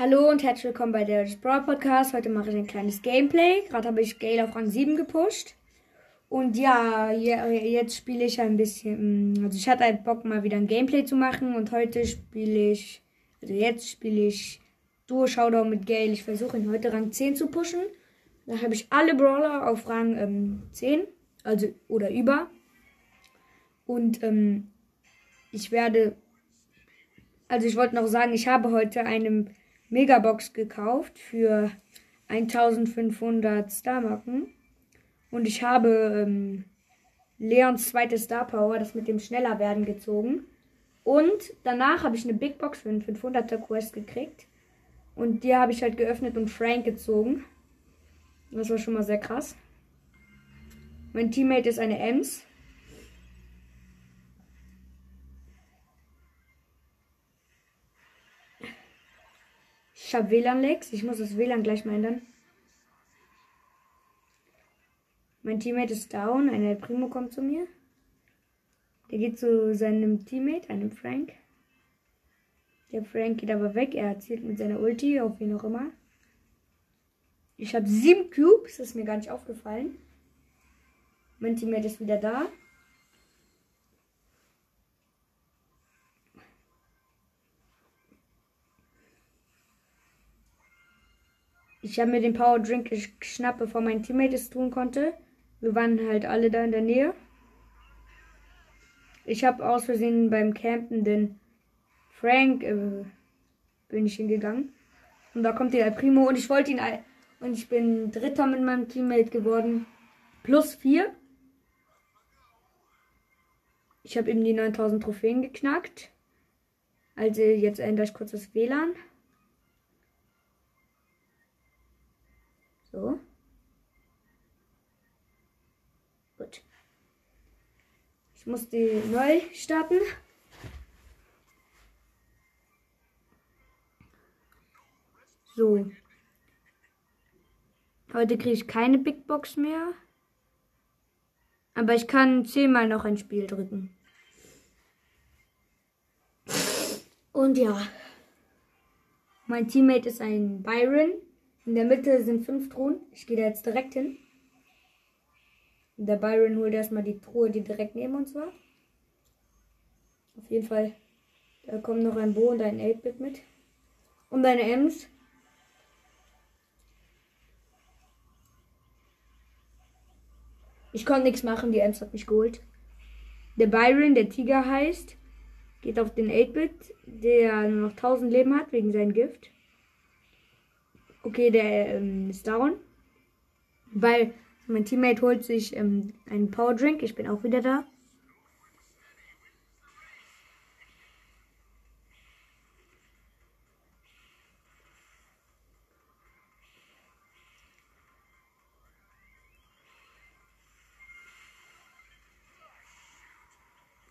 Hallo und herzlich willkommen bei der Brawl Podcast. Heute mache ich ein kleines Gameplay. Gerade habe ich Gale auf Rang 7 gepusht. Und ja, jetzt spiele ich ein bisschen. Mm, also ich hatte halt Bock mal wieder ein Gameplay zu machen und heute spiele ich. Also jetzt spiele ich Duo Showdown mit Gale. Ich versuche ihn heute Rang 10 zu pushen. Dann habe ich alle Brawler auf Rang ähm, 10. Also oder über. Und ähm, ich werde. Also ich wollte noch sagen, ich habe heute einem Megabox gekauft für 1500 Starmarken. Und ich habe ähm, Leons zweites Star Power, das mit dem schneller werden, gezogen. Und danach habe ich eine Big Box für einen 500er Quest gekriegt. Und die habe ich halt geöffnet und Frank gezogen. Das war schon mal sehr krass. Mein Teammate ist eine Ems. Ich habe WLAN-Lags. Ich muss das WLAN gleich mal ändern. Mein Teammate ist down. Ein El Primo kommt zu mir. Der geht zu seinem Teammate, einem Frank. Der Frank geht aber weg. Er zielt mit seiner Ulti auf wen auch immer. Ich habe sieben Cubes. Das ist mir gar nicht aufgefallen. Mein Teammate ist wieder da. Ich habe mir den Power Drink geschnappt, bevor mein Teammate es tun konnte. Wir waren halt alle da in der Nähe. Ich habe aus Versehen beim Campen den Frank äh, bin ich hingegangen. Und da kommt der Primo und ich wollte ihn und ich bin Dritter mit meinem Teammate geworden. Plus vier. Ich habe eben die 9000 Trophäen geknackt. Also jetzt ändere ich kurz das WLAN. So. Gut. Ich muss die neu starten. So. Heute kriege ich keine Big Box mehr. Aber ich kann zehnmal noch ein Spiel drücken. Und ja. Mein Teammate ist ein Byron. In der Mitte sind fünf Truhen. Ich gehe da jetzt direkt hin. Der Byron holt erstmal die Truhe, die direkt neben uns war. Auf jeden Fall. Da kommt noch ein Bo und ein 8-Bit mit. Und eine Ems. Ich konnte nichts machen, die Ems hat mich geholt. Der Byron, der Tiger heißt, geht auf den 8-Bit, der nur noch 1000 Leben hat wegen seinem Gift. Okay, der ähm, ist down. Weil mein Teammate holt sich ähm, einen Power Drink. Ich bin auch wieder da.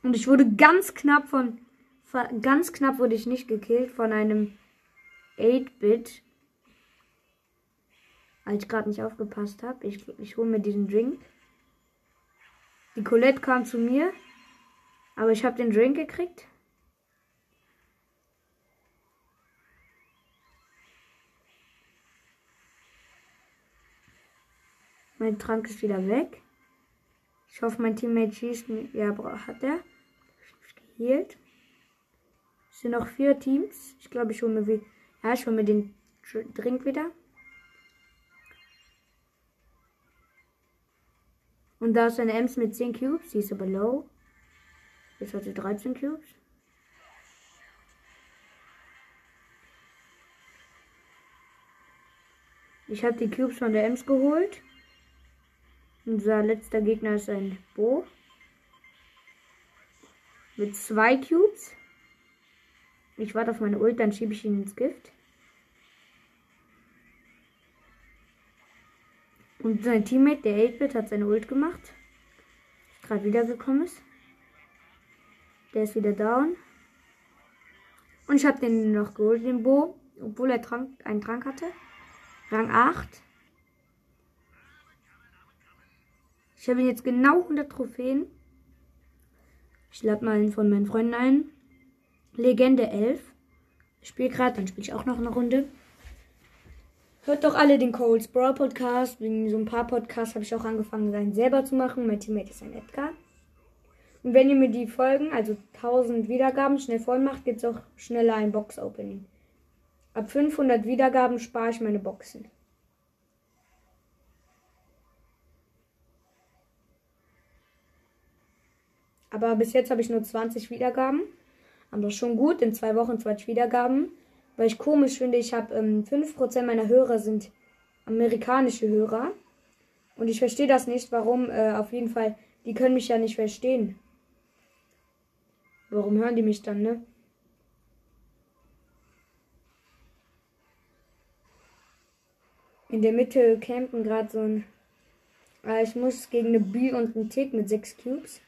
Und ich wurde ganz knapp von. Ganz knapp wurde ich nicht gekillt von einem 8-Bit als ich gerade nicht aufgepasst habe. Ich, ich hole mir diesen Drink. Die Colette kam zu mir, aber ich habe den Drink gekriegt. Mein Trank ist wieder weg. Ich hoffe, mein Teammate schießt mir. Ja, hat er. Geheilt. Es sind noch vier Teams. Ich glaube, ich hole mir, ja, ich hole mir den Drink wieder. Und da ist eine Ems mit 10 Cubes. Sie ist aber low. Jetzt hat sie 13 Cubes. Ich habe die Cubes von der Ems geholt. Unser letzter Gegner ist ein Bo. Mit zwei Cubes. Ich warte auf meine Ult, dann schiebe ich ihn ins Gift. Und sein Teammate, der 8-Bit, hat seine Ult gemacht. Gerade wiedergekommen ist. Der ist wieder down. Und ich habe den noch geholt, den Bo. Obwohl er Trank, einen Trank hatte. Rang 8. Ich habe jetzt genau 100 Trophäen. Ich lade mal einen von meinen Freunden ein. Legende 11. spiele gerade, dann spiele ich auch noch eine Runde. Hört doch alle den Coles Brawl Podcast. Wegen so ein paar Podcasts habe ich auch angefangen, seinen selber zu machen. Mein Teammate ist ein Edgar. Und wenn ihr mir die Folgen, also 1000 Wiedergaben, schnell voll macht, gibt es auch schneller ein Box-Opening. Ab 500 Wiedergaben spare ich meine Boxen. Aber bis jetzt habe ich nur 20 Wiedergaben. Aber schon gut, in zwei Wochen 20 Wiedergaben. Weil ich komisch finde, ich habe ähm, 5% meiner Hörer sind amerikanische Hörer. Und ich verstehe das nicht, warum. Äh, auf jeden Fall, die können mich ja nicht verstehen. Warum hören die mich dann, ne? In der Mitte campen gerade so ein. Äh, ich muss gegen eine B und einen Tick mit 6 Cubes.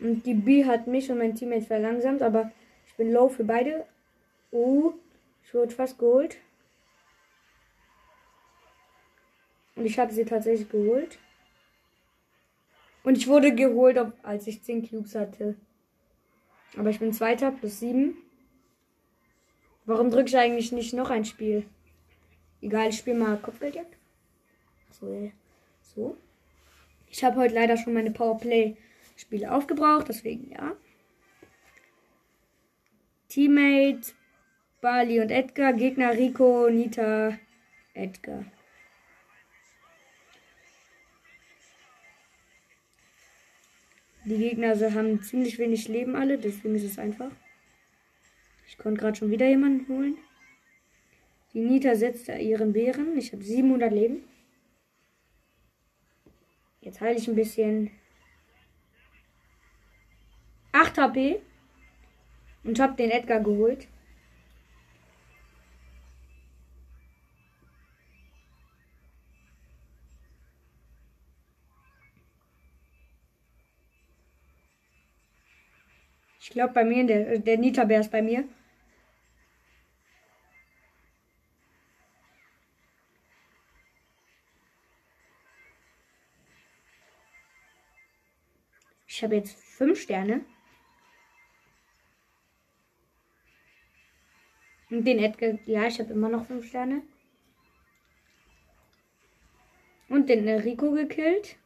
Und die B hat mich und mein Teammate verlangsamt, aber ich bin low für beide. Oh, ich wurde fast geholt. Und ich habe sie tatsächlich geholt. Und ich wurde geholt, als ich 10 Cubes hatte. Aber ich bin Zweiter plus 7. Warum drücke ich eigentlich nicht noch ein Spiel? Egal, ich spiele mal Kopfgeldjagd. So, so. Ich habe heute leider schon meine Powerplay Spiele aufgebraucht, deswegen ja. Teammate, Bali und Edgar, Gegner Rico, Nita, Edgar. Die Gegner haben ziemlich wenig Leben alle, deswegen ist es einfach. Ich konnte gerade schon wieder jemanden holen. Die Nita setzt ihren Bären. Ich habe 700 Leben. Jetzt heile ich ein bisschen. 8 HP. Und habe den Edgar geholt. Glaube bei mir, der, der Nita-Bär ist bei mir. Ich habe jetzt fünf Sterne. Und den Edgar, ja, ich habe immer noch fünf Sterne. Und den Rico gekillt.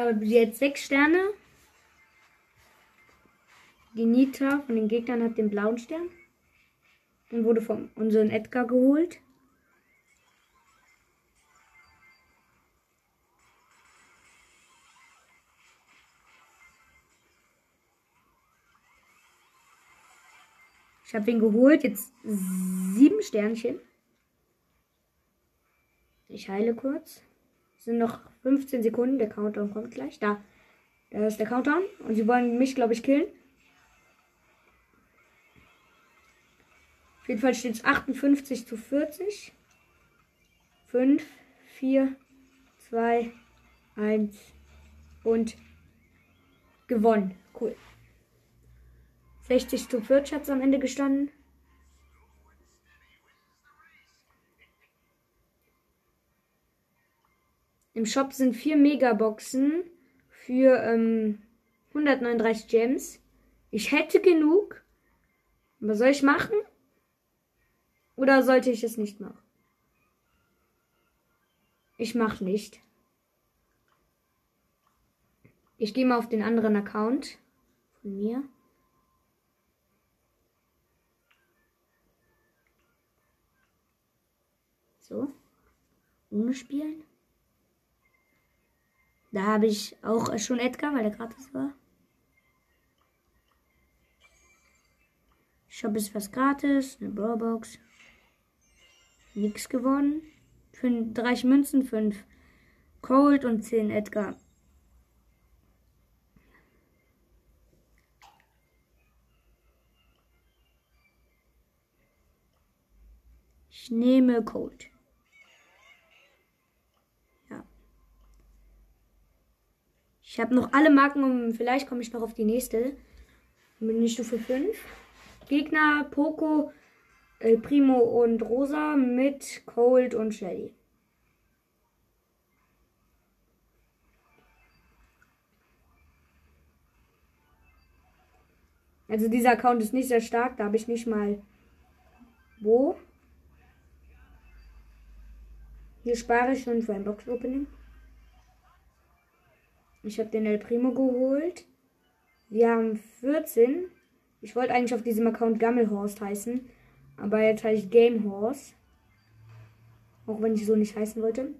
Habe jetzt sechs Sterne. Die Nita von den Gegnern hat den blauen Stern. Und wurde von unserem Edgar geholt. Ich habe ihn geholt. Jetzt sieben Sternchen. Ich heile kurz. Es sind noch 15 Sekunden. Der Countdown kommt gleich. Da. Da ist der Countdown. Und sie wollen mich, glaube ich, killen. Auf jeden Fall steht es 58 zu 40. 5, 4, 2, 1 und gewonnen. Cool. 60 zu 40 hat es am Ende gestanden. Im Shop sind vier Megaboxen für ähm, 139 Gems. Ich hätte genug. Was soll ich machen? Oder sollte ich es nicht machen? Ich mache nicht. Ich gehe mal auf den anderen Account von mir. So. Ohne spielen. Da habe ich auch schon Edgar, weil der gratis war. Shop ist was gratis. Eine Brawlbox. Nix gewonnen. 30 Münzen, 5 Cold und 10 Edgar. Ich nehme Cold. Ich habe noch alle Marken und vielleicht komme ich noch auf die nächste. Bin ich Stufe 5. Gegner Poco, El Primo und Rosa mit Cold und Shelly. Also dieser Account ist nicht sehr stark, da habe ich nicht mal wo. Hier spare ich schon für ein Box-Opening. Ich habe den El Primo geholt. Wir haben 14. Ich wollte eigentlich auf diesem Account Gammelhorst heißen. Aber jetzt heiße ich Gamehorse. Auch wenn ich so nicht heißen wollte.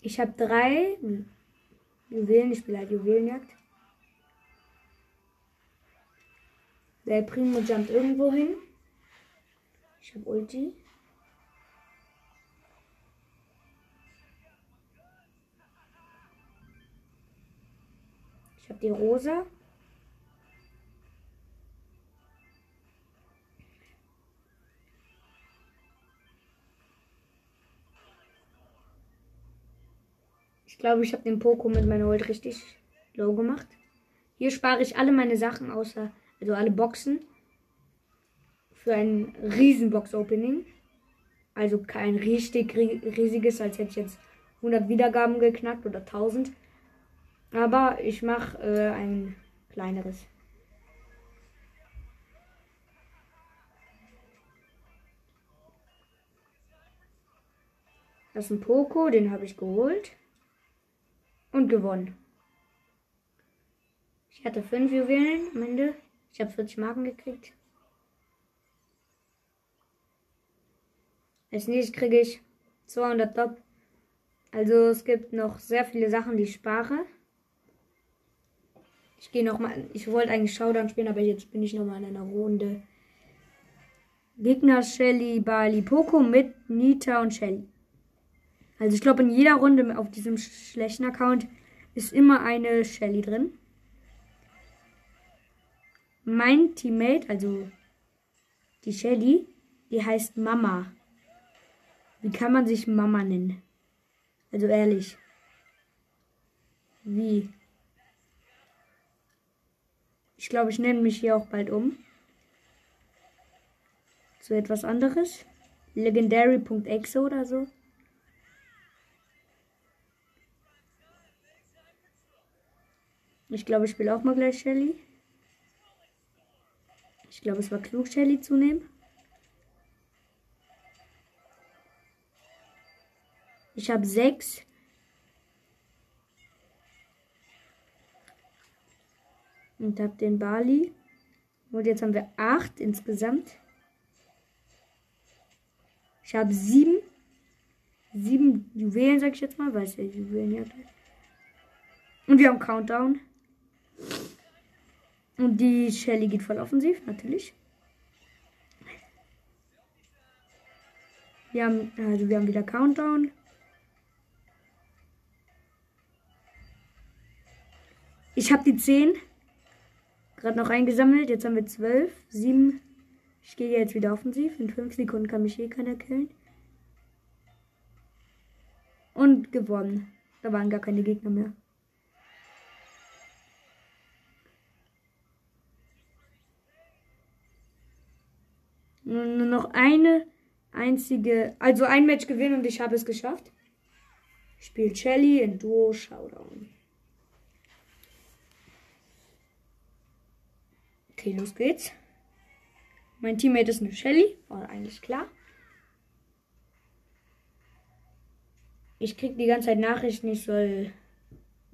Ich habe drei Juwelen. Ich spiele halt Juwelenjagd. Der Primo jumpt irgendwo hin. Ich habe Ulti. Ich habe die Rosa. Ich glaube, ich habe den Poco mit meiner Ult richtig low gemacht. Hier spare ich alle meine Sachen außer, also alle Boxen. Für ein Riesenbox-Opening. Also kein richtig riesiges, als hätte ich jetzt 100 Wiedergaben geknackt oder 1000. Aber ich mache äh, ein kleineres. Das ist ein Poco, den habe ich geholt und gewonnen. Ich hatte fünf Juwelen am Ende. Ich habe 40 Marken gekriegt. Als nächstes kriege ich 200 Top. Also es gibt noch sehr viele Sachen, die ich spare. Ich gehe noch mal. Ich wollte eigentlich Showdown spielen, aber jetzt bin ich noch mal in einer Runde. Gegner Shelly, Bali, Poco mit Nita und Shelly. Also ich glaube, in jeder Runde auf diesem schlechten Account ist immer eine Shelly drin. Mein Teammate, also die Shelly, die heißt Mama. Wie kann man sich Mama nennen? Also ehrlich. Wie? Ich glaube, ich nenne mich hier auch bald um. Zu etwas anderes. Legendary.exe oder so. Ich glaube, ich spiele auch mal gleich Shelly. Ich glaube, es war klug, Shelly zu nehmen. Ich habe sechs. Und habe den Bali. Und jetzt haben wir acht insgesamt. Ich habe sieben. Sieben Juwelen, sag ich jetzt mal, weil es ja Juwelen ja. Und wir haben Countdown. Und die Shelly geht voll offensiv, natürlich. Wir haben, also wir haben wieder Countdown. Ich habe die 10 gerade noch eingesammelt. Jetzt haben wir 12, 7. Ich gehe jetzt wieder offensiv. In 5 Sekunden kann mich eh keiner killen. Und gewonnen. Da waren gar keine Gegner mehr. Nur noch eine einzige, also ein Match gewinnen und ich habe es geschafft. Spielt Shelly in Duo Showdown. Okay, los geht's. Mein Teammate ist eine Shelly, war eigentlich klar. Ich krieg die ganze Zeit Nachrichten, ich soll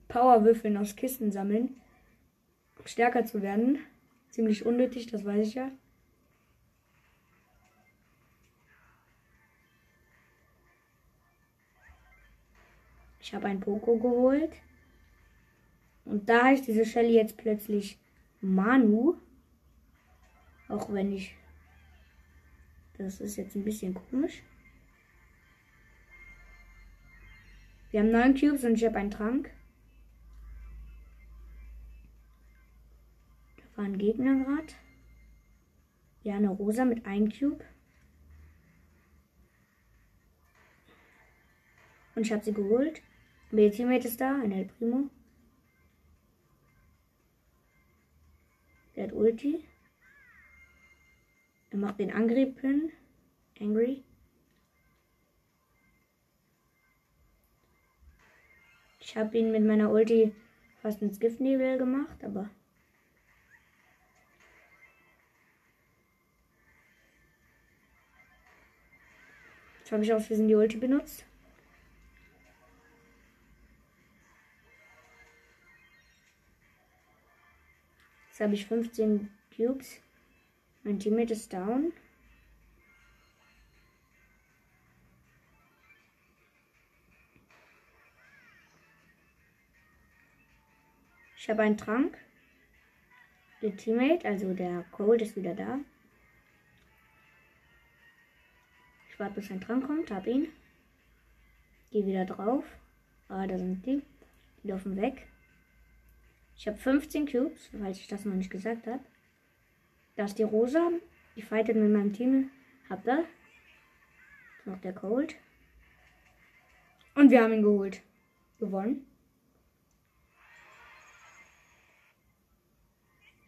Powerwürfeln aus Kisten sammeln, um stärker zu werden. Ziemlich unnötig, das weiß ich ja. Ich habe ein Poco geholt. Und da heißt diese Shelly jetzt plötzlich Manu. Auch wenn ich. Das ist jetzt ein bisschen komisch. Wir haben neun Cubes und ich habe einen Trank. Da war ein Gegner gerade. Ja, eine Rosa mit einem Cube. Und ich habe sie geholt. Mein Teammate ist da, ein El Primo. Der hat Ulti. Er macht den Angriff Angry. Ich habe ihn mit meiner Ulti fast ins Giftnebel gemacht, aber. Jetzt habe ich aus Versehen die Ulti benutzt. Jetzt habe ich 15 Cubes. Mein Teammate ist down. Ich habe einen Trank. Der Teammate, also der Cold, ist wieder da. Ich warte, bis ein Trank kommt, hab ihn. Geh wieder drauf. Ah, da sind die. Die laufen weg. Ich habe 15 Cubes, falls ich das noch nicht gesagt habe. Da ist die Rosa. Die fightet mit meinem Team. Habt ihr? Noch der Cold. Und wir haben ihn geholt. Gewonnen.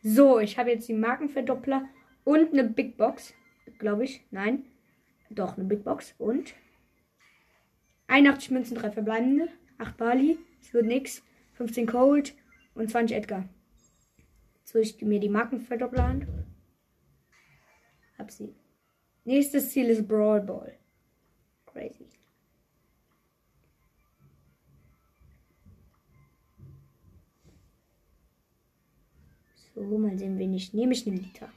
So, ich habe jetzt die Markenverdoppler und eine Big Box. Glaube ich. Nein. Doch, eine Big Box. Und 81 Münzen, 3 verbleibende. 8 Bali. Es wird nix. 15 Cold und 20 Edgar. Jetzt hole ich mir die Markenverdoppler an. Hab sie. Nächstes Ziel ist Brawl Ball. Crazy. So, mal sehen, wen ich nehme. Ich nehme Liter.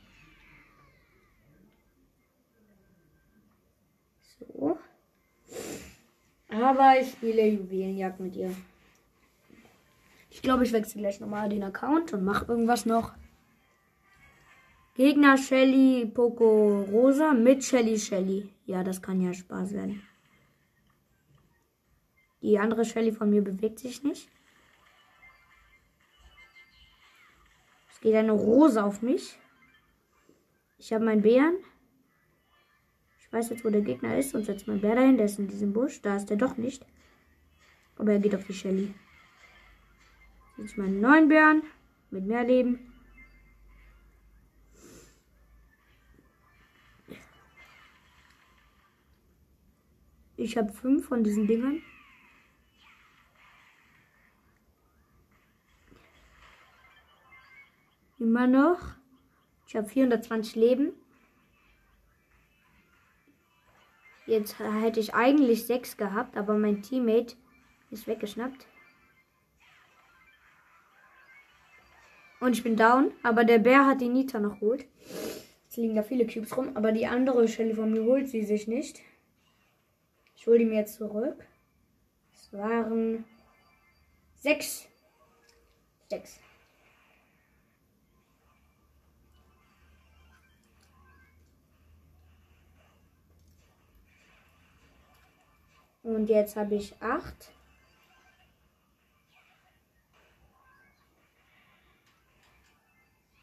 So. Aber ich spiele Juwelenjagd mit ihr. Ich glaube, ich wechsle gleich nochmal den Account und mache irgendwas noch. Gegner Shelly, Poco, Rosa mit Shelly, Shelly. Ja, das kann ja Spaß werden. Die andere Shelly von mir bewegt sich nicht. Es geht eine Rose auf mich. Ich habe meinen Bären. Ich weiß jetzt, wo der Gegner ist und setze meinen Bär dahin. Der ist in diesem Busch. Da ist er doch nicht. Aber er geht auf die Shelly. Jetzt meinen neuen Bären mit mehr Leben. Ich habe fünf von diesen Dingern. Immer noch. Ich habe 420 Leben. Jetzt hätte ich eigentlich sechs gehabt, aber mein Teammate ist weggeschnappt. Und ich bin down, aber der Bär hat die Nita noch geholt. Es liegen da viele Cubes rum, aber die andere Stelle von mir holt sie sich nicht. Ich hole die mir zurück. Es waren sechs. Sechs. Und jetzt habe ich 8.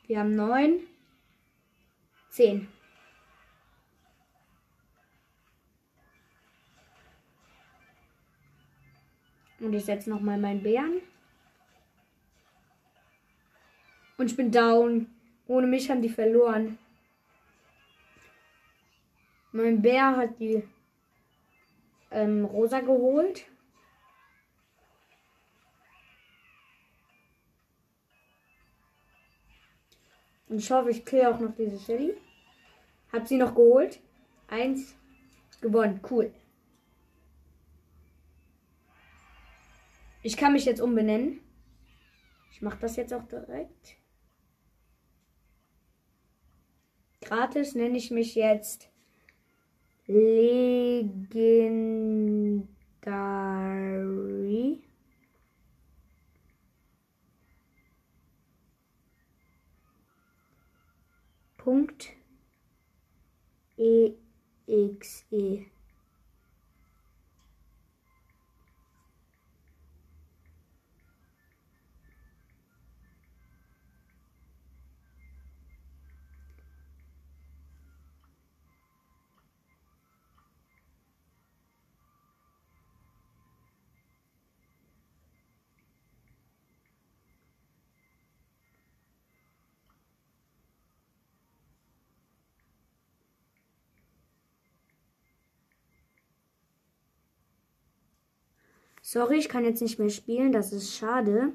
Wir haben 9. 10. Und ich setze nochmal meinen Bären. Und ich bin down. Ohne mich haben die verloren. Mein Bär hat die ähm, Rosa geholt. Und ich hoffe, ich kriege auch noch diese Shelly. Hab sie noch geholt. Eins gewonnen. Cool. Ich kann mich jetzt umbenennen. Ich mache das jetzt auch direkt. Gratis nenne ich mich jetzt Legendary. Punkt EXE. Sorry, ich kann jetzt nicht mehr spielen, das ist schade.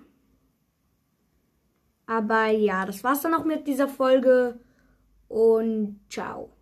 Aber ja, das war's dann auch mit dieser Folge und ciao.